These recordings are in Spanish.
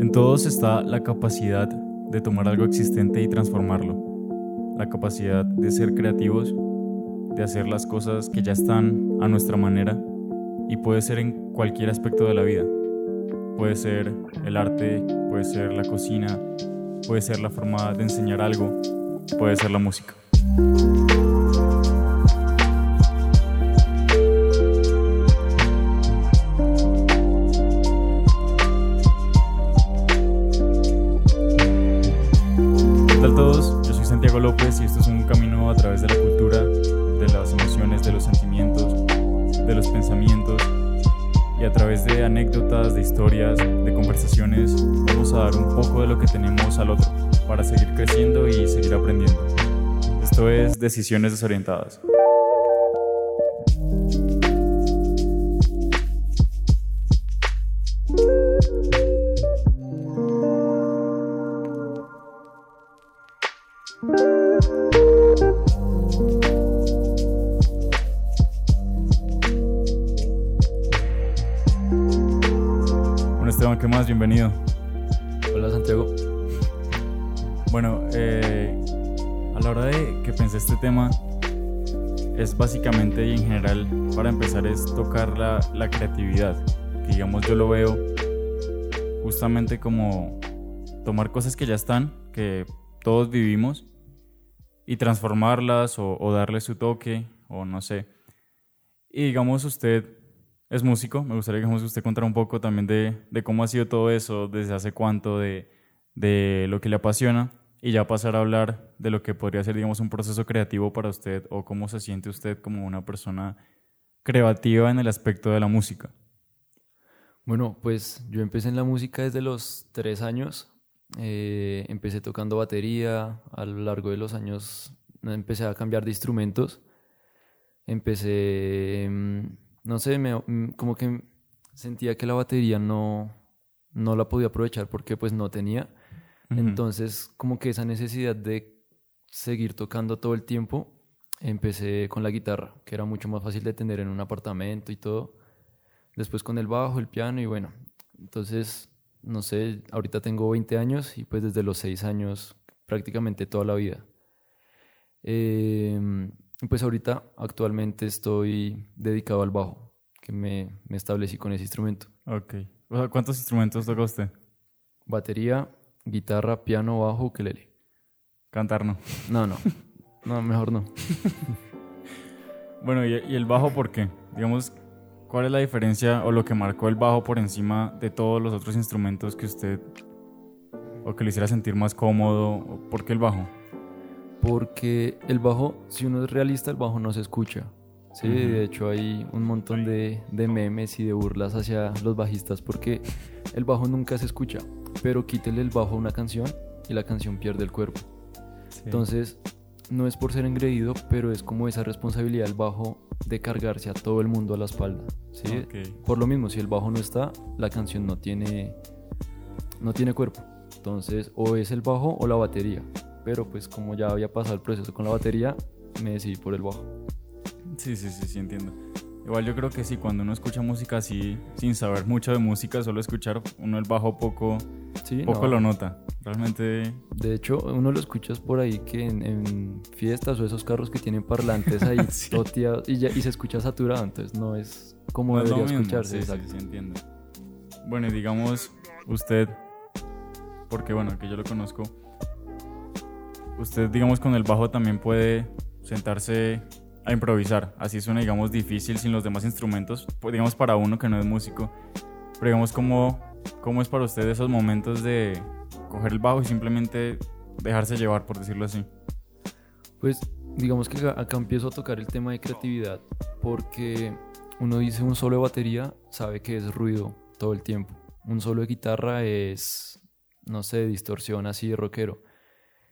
En todos está la capacidad de tomar algo existente y transformarlo. La capacidad de ser creativos, de hacer las cosas que ya están a nuestra manera y puede ser en cualquier aspecto de la vida. Puede ser el arte, puede ser la cocina, puede ser la forma de enseñar algo, puede ser la música. Anécdotas, de historias, de conversaciones, vamos a dar un poco de lo que tenemos al otro para seguir creciendo y seguir aprendiendo. Esto es Decisiones Desorientadas. Básicamente y en general, para empezar, es tocar la, la creatividad. Que digamos, yo lo veo justamente como tomar cosas que ya están, que todos vivimos, y transformarlas o, o darle su toque, o no sé. Y digamos, usted es músico, me gustaría que usted contara un poco también de, de cómo ha sido todo eso, desde hace cuánto, de, de lo que le apasiona y ya pasar a hablar de lo que podría ser, digamos, un proceso creativo para usted o cómo se siente usted como una persona creativa en el aspecto de la música. Bueno, pues yo empecé en la música desde los tres años. Eh, empecé tocando batería. A lo largo de los años empecé a cambiar de instrumentos. Empecé, mm, no sé, me- mm, como que sentía que la batería no, no la podía aprovechar porque pues no tenía. Entonces, como que esa necesidad de seguir tocando todo el tiempo, empecé con la guitarra, que era mucho más fácil de tener en un apartamento y todo. Después con el bajo, el piano y bueno. Entonces, no sé, ahorita tengo 20 años y pues desde los 6 años prácticamente toda la vida. Eh, pues ahorita actualmente estoy dedicado al bajo, que me, me establecí con ese instrumento. Ok. O sea, ¿Cuántos instrumentos toca usted? Batería, guitarra, piano, bajo, ukelele. Cantar no. No, no. No, mejor no. Bueno, ¿y, y el bajo por qué? Digamos, ¿cuál es la diferencia o lo que marcó el bajo por encima de todos los otros instrumentos que usted o que le hiciera sentir más cómodo? ¿O ¿Por qué el bajo? Porque el bajo, si uno es realista, el bajo no se escucha. Sí, de hecho hay un montón de, de memes y de burlas hacia los bajistas porque el bajo nunca se escucha. Pero quítele el bajo a una canción y la canción pierde el cuerpo. Entonces, no es por ser engreído, pero es como esa responsabilidad del bajo de cargarse a todo el mundo a la espalda. ¿sí? Ok. Por lo mismo, si el bajo no está, la canción no tiene, no tiene cuerpo. Entonces, o es el bajo o la batería. Pero pues como ya había pasado el proceso con la batería, me decidí por el bajo. Sí, sí, sí, sí, entiendo. Igual yo creo que sí, cuando uno escucha música así, sin saber mucho de música, solo escuchar uno el bajo poco, Sí, poco no. lo nota. Realmente, De hecho, uno lo escuchas por ahí que en, en fiestas o esos carros que tienen parlantes ahí Sí. toteados y, ya- y se escucha saturado, entonces no es como no es debería mismo. escucharse. Sí, sí, exacto. sí, entiendo. Bueno, y digamos, usted, porque bueno, que yo lo conozco, usted, digamos, con el bajo también puede sentarse a improvisar. Así suena, digamos, difícil sin los demás instrumentos, pues, digamos, para uno que no es músico. Pero digamos, ¿cómo, cómo es para usted esos momentos de coger el bajo y simplemente dejarse llevar, por decirlo así? Pues digamos que acá- empiezo a tocar el tema de creatividad porque uno dice un solo de batería, sabe que es ruido todo el tiempo. Un solo de guitarra es, no sé, distorsión así de rockero.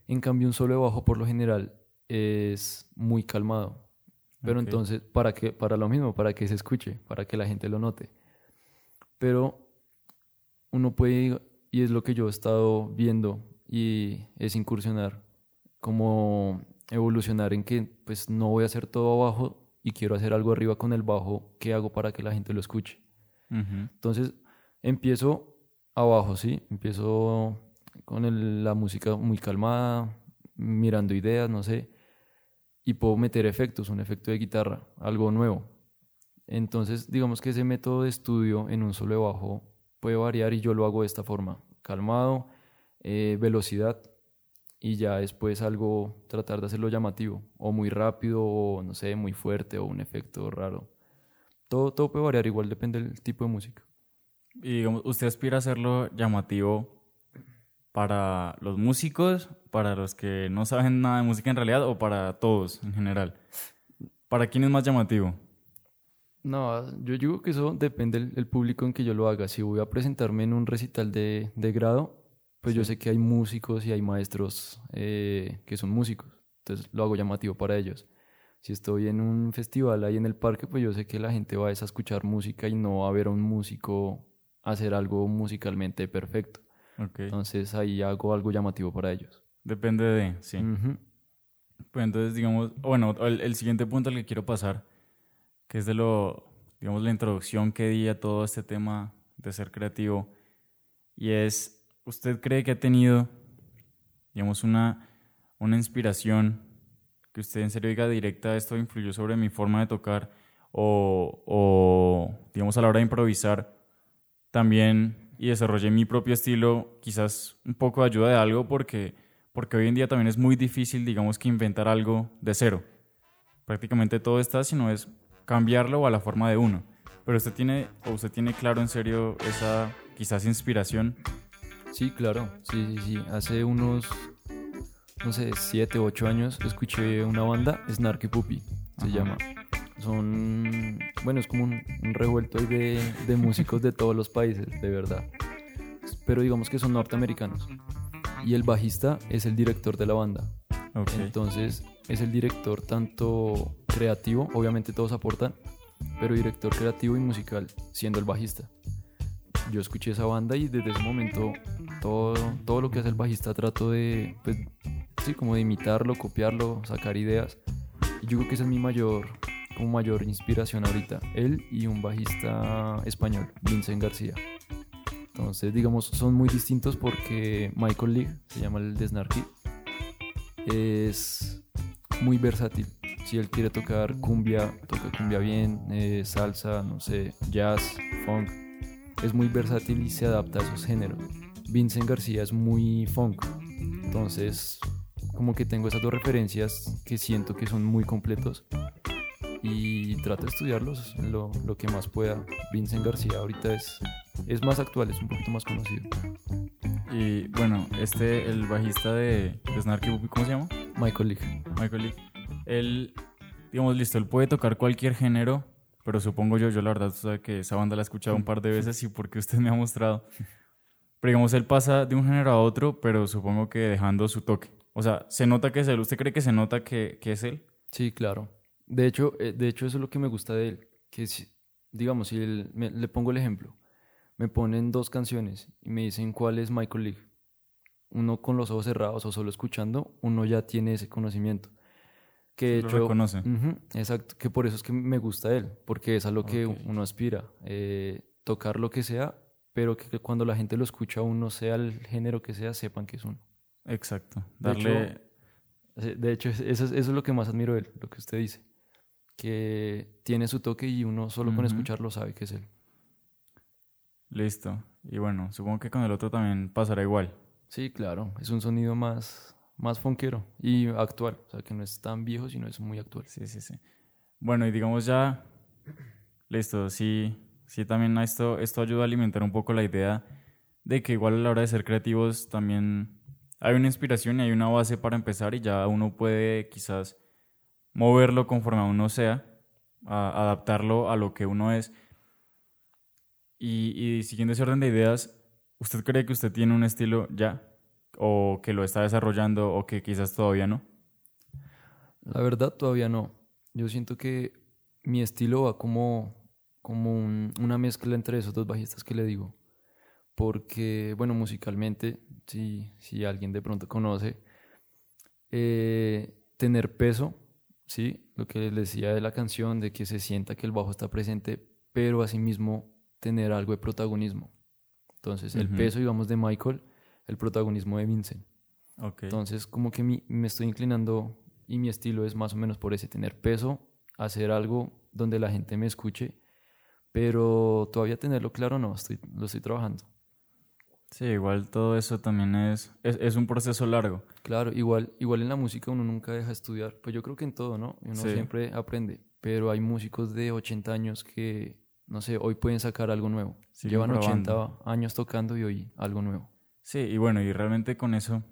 En cambio, un solo de bajo por lo general es muy calmado. Pero Ok. entonces, ¿para qué? Para lo mismo, para que se escuche, para que la gente lo note. Pero uno puede, y es lo que yo he estado viendo, y es incursionar, como evolucionar en que pues no voy a hacer todo abajo y quiero hacer algo arriba con el bajo, ¿qué hago para que la gente lo escuche? Entonces empiezo abajo, ¿sí? Empiezo con la música muy calmada, mirando ideas, no sé, y puedo meter efectos, un efecto de guitarra, algo nuevo. Entonces, digamos que ese método de estudio en un solo bajo puede variar y yo lo hago de esta forma, calmado, eh, velocidad y ya después algo, tratar de hacerlo llamativo, o muy rápido, o no sé, muy fuerte, o un efecto raro. Todo, todo puede variar, igual depende del tipo de música. Y ¿usted aspira a hacerlo llamativo para los músicos, para los que no saben nada de música en realidad, o para todos en general? ¿Para quién es más llamativo? No, yo digo que eso depende del, público en que yo lo haga. Si voy a presentarme en un recital de, de grado, pues yo sé que hay músicos y hay maestros eh, que son músicos, entonces lo hago llamativo para ellos. Si estoy en un festival ahí en el parque, pues yo sé que la gente va a escuchar música y no va a ver a un músico hacer algo musicalmente perfecto. Entonces ahí hago algo llamativo para ellos. Depende de, sí. Pues entonces, digamos, bueno, el, el, siguiente punto al que quiero pasar, que es de lo, digamos, la introducción que di a todo este tema de ser creativo, y es ¿Usted cree que ha tenido, digamos, una, una inspiración que usted en serio diga directa, esto influyó sobre mi forma de tocar o, o, digamos, a la hora de improvisar también y desarrollé mi propio estilo, quizás un poco de ayuda de algo porque, porque hoy en día también es muy difícil, digamos, que inventar algo de cero. Prácticamente todo está, sino es cambiarlo a la forma de uno. Pero usted tiene, o usted tiene claro en serio esa quizás inspiración Sí, claro, sí, sí, sí. Hace unos, no sé, siete, ocho años escuché una banda, Snarky Puppy, se llama. Son, bueno, es como un, revuelto ahí de, de músicos de todos los países, de verdad. Pero digamos que son norteamericanos. Y el bajista es el director de la banda. Entonces, es el director tanto creativo, obviamente todos aportan, pero director creativo y musical, siendo el bajista yo escuché esa banda y desde ese momento todo, todo lo que hace el bajista trato de, pues, sí, como de imitarlo, copiarlo, sacar ideas. Y yo creo que esa es mi mayor, como mayor inspiración ahorita. Él y un bajista español, Vincent García. Entonces, digamos, son muy distintos porque Michael Lee, se llama el de Snarky, es muy versátil. Si él quiere tocar cumbia, toca cumbia bien, eh, salsa, no sé, jazz, funk, es muy versátil y se adapta a esos géneros. Vincent García es muy funk, entonces como que tengo esas dos referencias que siento que son muy completos y trato de estudiarlos lo, lo que más pueda. Vincent García ahorita es, es más actual, es un poquito más conocido. Y bueno, este, el bajista de, de Snarky ¿cómo se llama? Michael Lee. Michael Lee. Él, digamos, listo, él puede tocar cualquier género, pero supongo yo, yo la verdad, sabe que esa banda la he escuchado un par de veces y porque usted me ha mostrado. Pero digamos, él pasa de un género a otro, pero supongo que dejando su toque. O sea, ¿se nota que es él? ¿Usted cree que se nota que, que es él? Sí, claro. De hecho, eh, de hecho, eso es lo que me gusta de él. Que si, digamos, si le pongo el ejemplo, me ponen dos canciones y me dicen cuál es Michael League. Uno con los ojos cerrados o solo escuchando, uno ya tiene ese conocimiento que lo reconoce. exacto, que por eso es que me gusta él, porque es a lo que uno aspira, eh, tocar lo que sea, pero que, cuando la gente lo escucha, uno sea el género que sea, sepan que es uno. Exacto, darle... De hecho, eso, es, lo que más admiro de él, lo que usted dice, que tiene su toque y uno solo con escucharlo sabe que es él. Listo. Y bueno, supongo que con el otro también pasará igual. Sí, claro, es un sonido más más funkero y actual. O sea, que no es tan viejo, sino es muy actual. Sí, sí, sí. Bueno, y digamos ya, listo, sí, sí también esto, esto ayuda a alimentar un poco la idea de que igual a la hora de ser creativos también hay una inspiración y hay una base para empezar y ya uno puede quizás moverlo conforme a uno sea, adaptarlo a lo que uno es. Y, y siguiendo ese orden de ideas, ¿usted cree que usted tiene un estilo ya? O que lo está desarrollando o que quizás todavía no? La verdad todavía no. Yo siento que mi estilo va como, como una mezcla entre esos dos bajistas que le digo. Porque, bueno, musicalmente, si, si alguien de pronto conoce, eh, tener peso, ¿sí? Lo que les decía de la canción, de que se sienta que el bajo está presente, pero asimismo tener algo de protagonismo. Entonces, el Ujú. peso, digamos, de Michael, el protagonismo de Vincent. Ok. Entonces, como que mi- me estoy inclinando y mi estilo es más o menos por ese, tener peso, hacer algo donde la gente me escuche, pero todavía tenerlo claro no, estoy, lo estoy trabajando. Sí, igual todo eso también es, es, es un proceso largo. Claro, igual, igual en la música uno nunca deja de estudiar, pues yo creo que en todo, ¿no? Uno Sí. siempre aprende, pero hay músicos de 80 años que, no sé, hoy pueden sacar algo nuevo. Siguen Llevan probando. 80 años tocando y hoy algo nuevo. Sí, y bueno, y realmente con eso,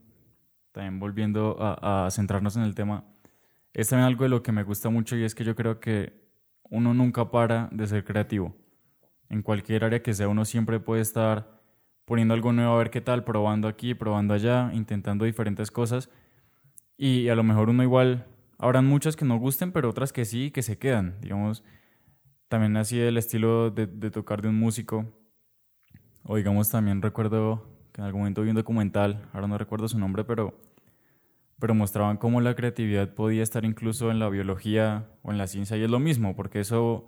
también volviendo a, centrarnos en el tema, es también algo de lo que me gusta mucho y es que yo creo que uno nunca para de ser creativo. En cualquier área que sea, uno siempre puede estar poniendo algo nuevo a ver qué tal, probando aquí, probando allá, intentando diferentes cosas. Y a lo mejor uno igual, habrán muchas que no gusten, pero otras que sí, que se quedan. Digamos, también así el estilo de, de tocar de un músico. O digamos, también recuerdo que en algún momento vi un documental, ahora no recuerdo su nombre, pero, pero mostraban cómo la creatividad podía estar incluso en la biología o en la ciencia y es lo mismo, porque eso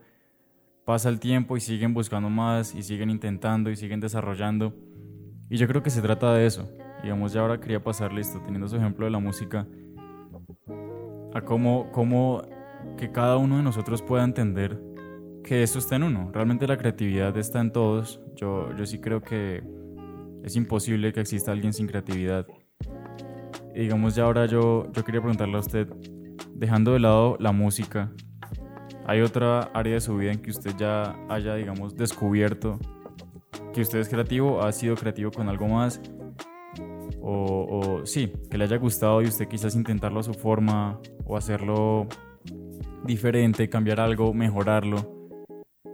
pasa el tiempo y siguen buscando más y siguen intentando y siguen desarrollando. Y yo creo que se trata de eso. Digamos, ya ahora quería pasar listo, teniendo su ejemplo de la música, a cómo, cómo que cada uno de nosotros pueda entender que eso está en uno. Realmente la creatividad está en todos. Yo, yo sí creo que es imposible que exista alguien sin creatividad. Y digamos, ya ahora yo, yo quería preguntarle a usted, dejando de lado la música, ¿hay otra área de su vida en que usted ya haya, digamos, descubierto que usted es creativo, ha sido creativo con algo más? O, o sí, que le haya gustado y usted quizás intentarlo a su forma o hacerlo diferente, cambiar algo, mejorarlo.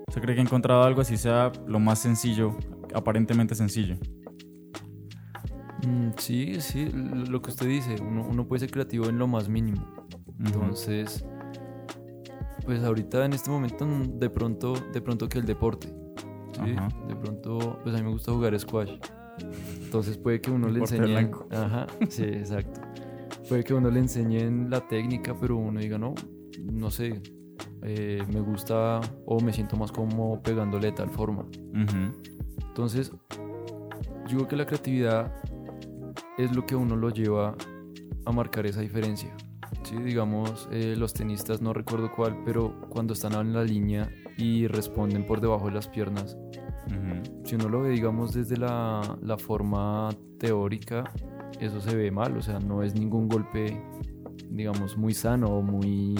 ¿Usted cree que ha encontrado algo así sea lo más sencillo, aparentemente sencillo? Mm, sí, sí, lo que usted dice, uno, uno puede ser creativo en lo más mínimo. Entonces, pues ahorita en este momento mm, de pronto, de pronto que el deporte. ¿sí? De pronto, pues a mí me gusta jugar squash. Entonces puede que uno le enseñe. Ajá, sí, exacto. Puede que uno le enseñen la técnica, pero uno diga, no, no sé, eh, me gusta o me siento más como pegándole de tal forma. Ujú. Entonces, yo creo que la creatividad es lo que a uno lo lleva a marcar esa diferencia. Sí, digamos, eh, los tenistas, no recuerdo cuál, pero cuando están en la línea y responden por debajo de las piernas, Ujú. si uno lo ve, digamos, desde la, la forma teórica, eso se ve mal, o sea, no es ningún golpe, digamos, muy sano o muy,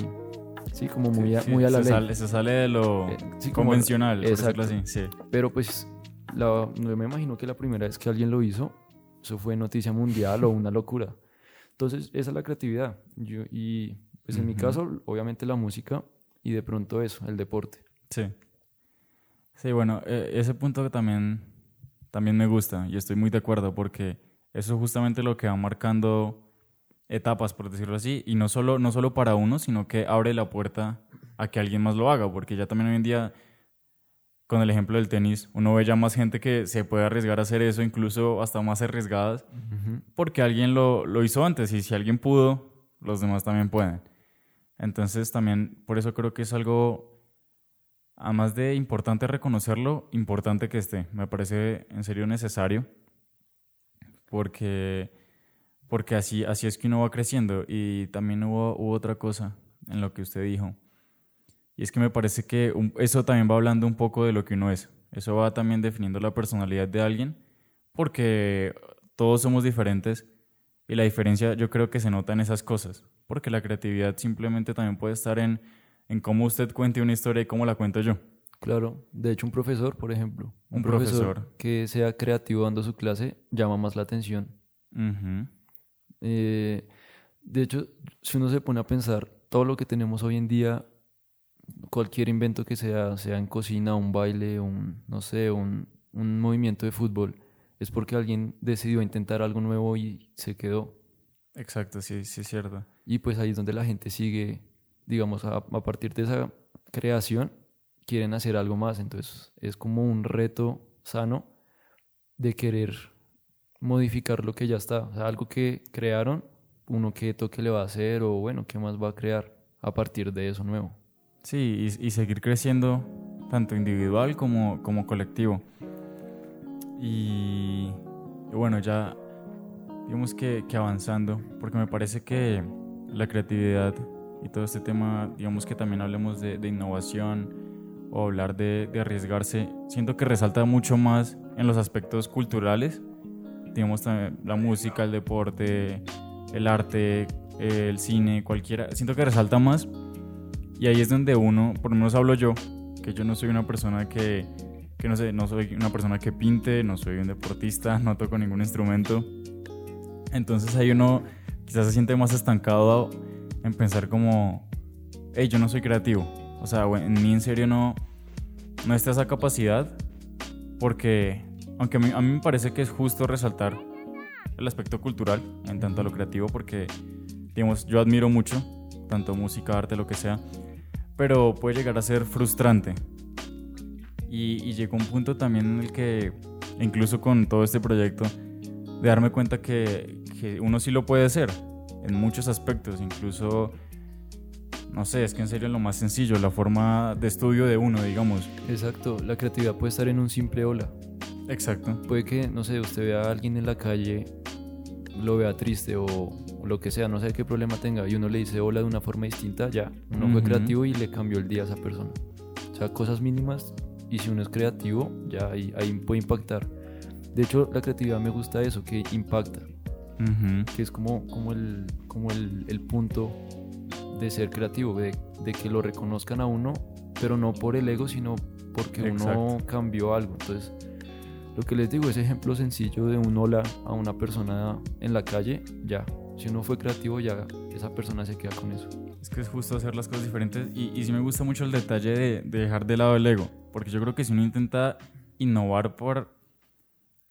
sí, como muy, a, Sí, muy a la se ley. Sale, se sale de lo Eh, sí, como- convencional, por decirlo exacto. así. Sí. Pero pues, la, no me imagino que la primera vez que alguien lo hizo, eso fue noticia mundial o una locura. Entonces, esa es la creatividad. Yo, y pues en mi Ujú. caso, obviamente la música y de pronto eso, el deporte. Sí. Sí, bueno, eh, ese punto que también, también me gusta y estoy muy de acuerdo porque eso es justamente lo que va marcando etapas, por decirlo así, y no solo, no solo para uno, sino que abre la puerta a que alguien más lo haga, porque ya también hoy en día, con el ejemplo del tenis, uno ve ya más gente que se puede arriesgar a hacer eso, incluso hasta más arriesgadas, porque alguien lo, lo hizo antes y si alguien pudo, los demás también pueden. Entonces también, por eso creo que es algo, además de importante reconocerlo, importante que esté. Me parece en serio necesario, porque, porque así, así es que uno va creciendo. Y también hubo, hubo otra cosa en lo que usted dijo, y es que me parece que eso también va hablando un poco de lo que uno es. Eso va también definiendo la personalidad de alguien, porque todos somos diferentes y la diferencia yo creo que se nota en esas cosas, porque la creatividad simplemente también puede estar en, en cómo usted cuente una historia y cómo la cuento yo. Claro, de hecho un profesor, por ejemplo, Un profesor. que sea creativo dando su clase llama más la atención. Eh, de hecho, si uno se pone a pensar, todo lo que tenemos hoy en día, cualquier invento que sea, sea en cocina, un baile, un, no sé, un, un movimiento de fútbol, es porque alguien decidió intentar algo nuevo y se quedó. Exacto, sí, sí es cierto. Y pues ahí es donde la gente sigue, digamos, a, a partir de esa creación, quieren hacer algo más. Entonces es como un reto sano de querer modificar lo que ya está. O sea, algo que crearon, uno qué toque le va a hacer o bueno, qué más va a crear a partir de eso nuevo. Sí, y, seguir creciendo tanto individual como, como colectivo. Y, bueno, ya digamos que, que, avanzando, porque me parece que la creatividad y todo este tema, digamos que también hablemos de, de innovación o hablar de, de, arriesgarse, siento que resalta mucho más en los aspectos culturales, digamos también la música, el deporte, el arte, el cine, cualquiera, siento que resalta más y ahí es donde uno, por lo menos hablo yo, que yo no soy una persona que, que no sé, no soy una persona que pinte, no soy un deportista, no toco ningún instrumento. Entonces ahí uno quizás se siente más estancado en pensar como, hey, yo no soy creativo. O sea, en mí en serio no, no está esa capacidad porque, aunque a mí, a mí me parece que es justo resaltar el aspecto cultural en tanto a lo creativo porque, digamos, yo admiro mucho, tanto música, arte, lo que sea, pero puede llegar a ser frustrante. Y, y llegó un punto también en el que, incluso con todo este proyecto, de darme cuenta que, que uno sí lo puede hacer en muchos aspectos, incluso, no sé, es que en serio lo más sencillo, la forma de estudio de uno, digamos. Exacto, la creatividad puede estar en un simple hola. Exacto. Puede que, no sé, usted vea a alguien en la calle, lo vea triste o, o lo que sea, no sé qué problema tenga, y uno le dice hola de una forma distinta, ya, uno fue Ujú. creativo y le cambió el día a esa persona. O sea, cosas mínimas, y si uno es creativo, ya ahí, ahí puede impactar. De hecho, la creatividad me gusta eso, que impacta, que es como, como, el, como el, el punto de ser creativo, de, de que lo reconozcan a uno, pero no por el ego, sino porque uno cambió algo. Entonces, lo que les digo, ese ejemplo sencillo de un hola a una persona en la calle, ya. Si uno fue creativo, ya esa persona se queda con eso. Es que es justo hacer las cosas diferentes y, sí me gusta mucho el detalle de, de dejar de lado el ego, porque yo creo que si uno intenta innovar por,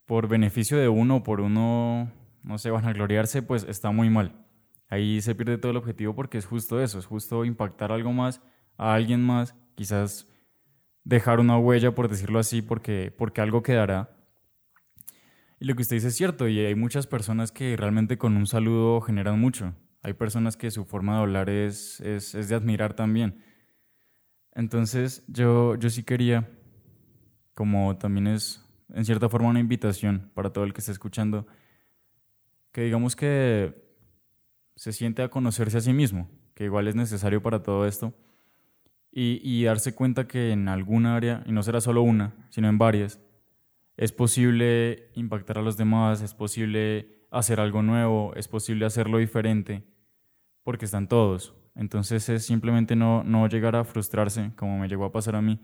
por beneficio de uno, por uno, no sé, vanagloriarse, pues está muy mal. Ahí se pierde todo el objetivo porque es justo eso, es justo impactar algo más a alguien más, quizás dejar una huella, por decirlo así, porque, porque algo quedará. Y lo que usted dice es cierto, y hay muchas personas que realmente con un saludo generan mucho. Hay personas que su forma de hablar es, es, es de admirar también. Entonces yo, yo sí quería, como también es en cierta forma una invitación para todo el que esté escuchando, que digamos que se siente a conocerse a sí mismo, que igual es necesario para todo esto, y, darse cuenta que en alguna área, y no será solo una, sino en varias, es posible impactar a los demás, es posible hacer algo nuevo, es posible hacerlo diferente, porque están todos. Entonces es simplemente no, no llegar a frustrarse, como me llegó a pasar a mí,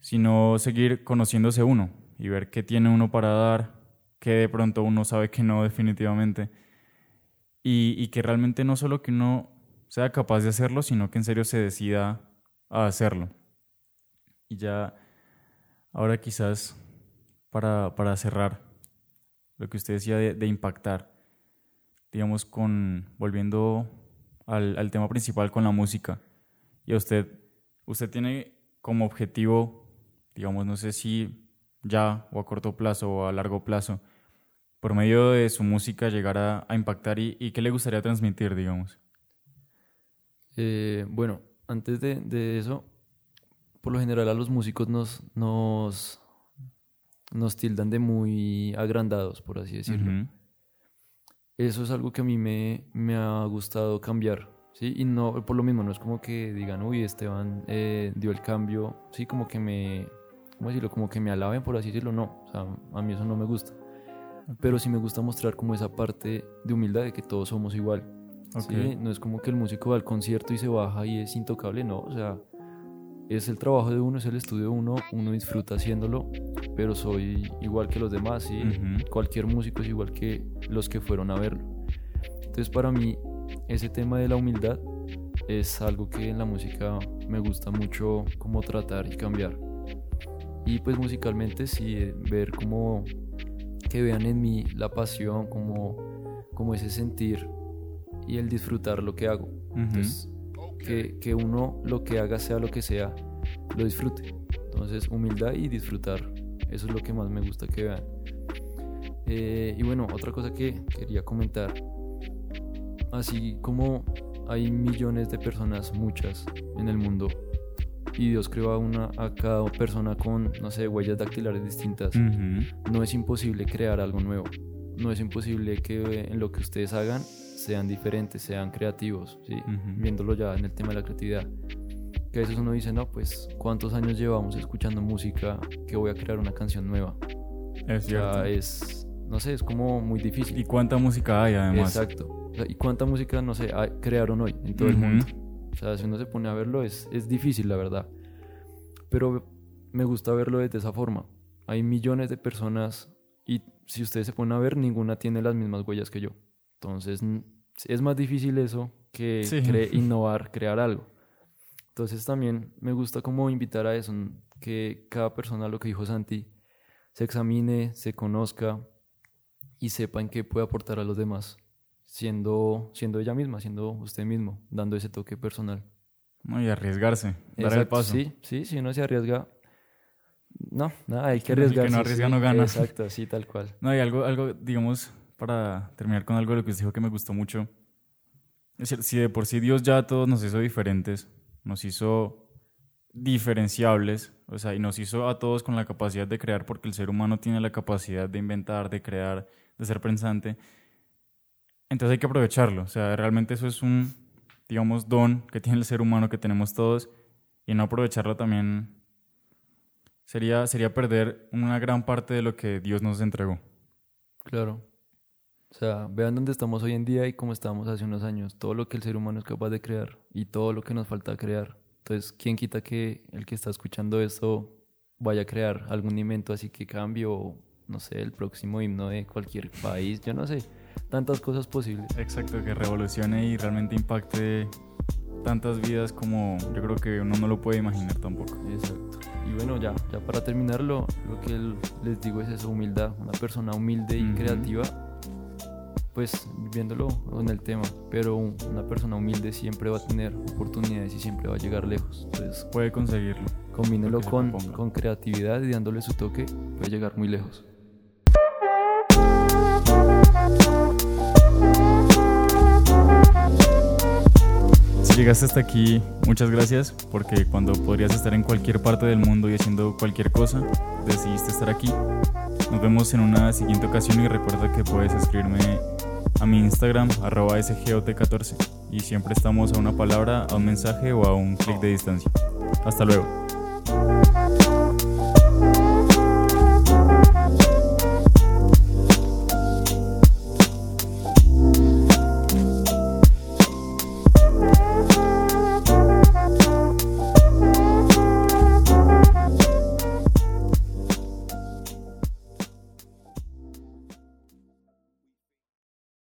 sino seguir conociéndose uno y ver qué tiene uno para dar, qué de pronto uno sabe que no definitivamente, y, y que realmente no solo que uno sea capaz de hacerlo, sino que en serio se decida a hacerlo. Y ya, ahora quizás para, para cerrar, lo que usted decía de, impactar, digamos, con volviendo al, tema principal con la música. Y a usted, usted tiene como objetivo, digamos, no sé si ya o a corto plazo o a largo plazo, por medio de su música llegar a, a impactar y, y, qué le gustaría transmitir, digamos. Eh, bueno, antes de, de, eso, por lo general a los músicos nos, nos, nos tildan de muy agrandados, por así decirlo. Uh -huh eso es algo que a mí me, me ha gustado cambiar, ¿sí? Y no, por lo mismo, no es como que digan, uy, Esteban eh, dio el cambio, sí, como que me, ¿cómo decirlo? Como que me alaben, por así decirlo, no, o sea, a mí eso no me gusta. Pero sí me gusta mostrar como esa parte de humildad de que todos somos igual, okay. ¿sí? No es como que el músico va al concierto y se baja y es intocable, no, o sea, es el trabajo de uno, es el estudio de uno, uno disfruta haciéndolo, pero soy igual que los demás, ¿sí? Uh -huh. cualquier músico es igual que los que fueron a verlo. Entonces para mí ese tema de la humildad es algo que en la música me gusta mucho como tratar y cambiar. Y pues musicalmente sí, eh, ver como que vean en mí la pasión, como, como ese sentir y el disfrutar lo que hago. Uh -huh. Entonces, que, que, uno lo que haga sea lo que sea, lo disfrute. Entonces, humildad y disfrutar. Eso es lo que más me gusta que vean. Eh, y bueno, otra cosa que quería comentar. Así como hay millones de personas, muchas, en el mundo, y Dios creó a, una, a cada persona con, no sé, huellas dactilares distintas, no es imposible crear algo nuevo. No es imposible que en lo que ustedes hagan sean diferentes, sean creativos, ¿sí? Ujú. viéndolo ya en el tema de la creatividad. Que a veces uno dice, no, pues, ¿cuántos años llevamos escuchando música que voy a crear una canción nueva? Es O cierto. sea, es, no sé, es como muy difícil. ¿Y cuánta música hay además? Exacto. O sea, ¿Y cuánta música, no sé, hay- crearon hoy en todo el Ujú. mundo? O sea, si uno se pone a verlo, es, es difícil, la verdad. Pero me gusta verlo de esa forma. Hay millones de personas y si ustedes se ponen a ver, ninguna tiene las mismas huellas que yo. Entonces, es más difícil eso que Sí. cre- innovar, crear algo. Entonces, también me gusta como invitar a eso, que cada persona, lo que dijo Santi, se examine, se conozca y sepa en qué puede aportar a los demás, siendo, siendo ella misma, siendo usted mismo, dando ese toque personal. No, y arriesgarse, dar el Exacto, paso. Sí, sí, si uno se arriesga, no, nada, hay que El que no arriesgarse. arriesga sí, no gana. Exacto, sí, tal cual. No, y algo, algo, digamos, para terminar con algo de lo que usted dijo que me gustó mucho. Es decir, si de por sí Dios ya a todos nos hizo diferentes, nos hizo diferenciables, o sea, y nos hizo a todos con la capacidad de crear, porque el ser humano tiene la capacidad de inventar, de crear, de ser pensante. Entonces hay que aprovecharlo, o sea, realmente eso es un, digamos, don que tiene el ser humano, que tenemos todos, y no aprovecharlo también sería, sería perder una gran parte de lo que Dios nos entregó. Claro. O sea, vean dónde estamos hoy en día y cómo estábamos hace unos años. Todo lo que el ser humano es capaz de crear y todo lo que nos falta crear. Entonces, ¿quién quita que el que está escuchando esto vaya a crear algún invento así que cambie o, no sé, el próximo himno de cualquier país? Yo no sé. Tantas cosas posibles. Exacto, que revolucione y realmente impacte tantas vidas como yo creo que uno no lo puede imaginar tampoco. Exacto. Y bueno, ya, ya para terminarlo, lo que les digo es eso, humildad. Una persona humilde y Ujú. creativa, pues viéndolo en el tema, pero un- una persona humilde siempre va a tener oportunidades y siempre va a llegar lejos. Entonces, Puede conseguirlo. combínelo con, con creatividad y dándole su toque, puede llegar muy lejos. Si llegaste hasta aquí, muchas gracias, porque cuando podrías estar en cualquier parte del mundo y haciendo cualquier cosa, decidiste estar aquí. Nos vemos en una siguiente ocasión y recuerda que puedes escribirme a mi Instagram, arroba sgot14, y siempre estamos a una palabra, a un mensaje o a un clic de distancia. Hasta luego.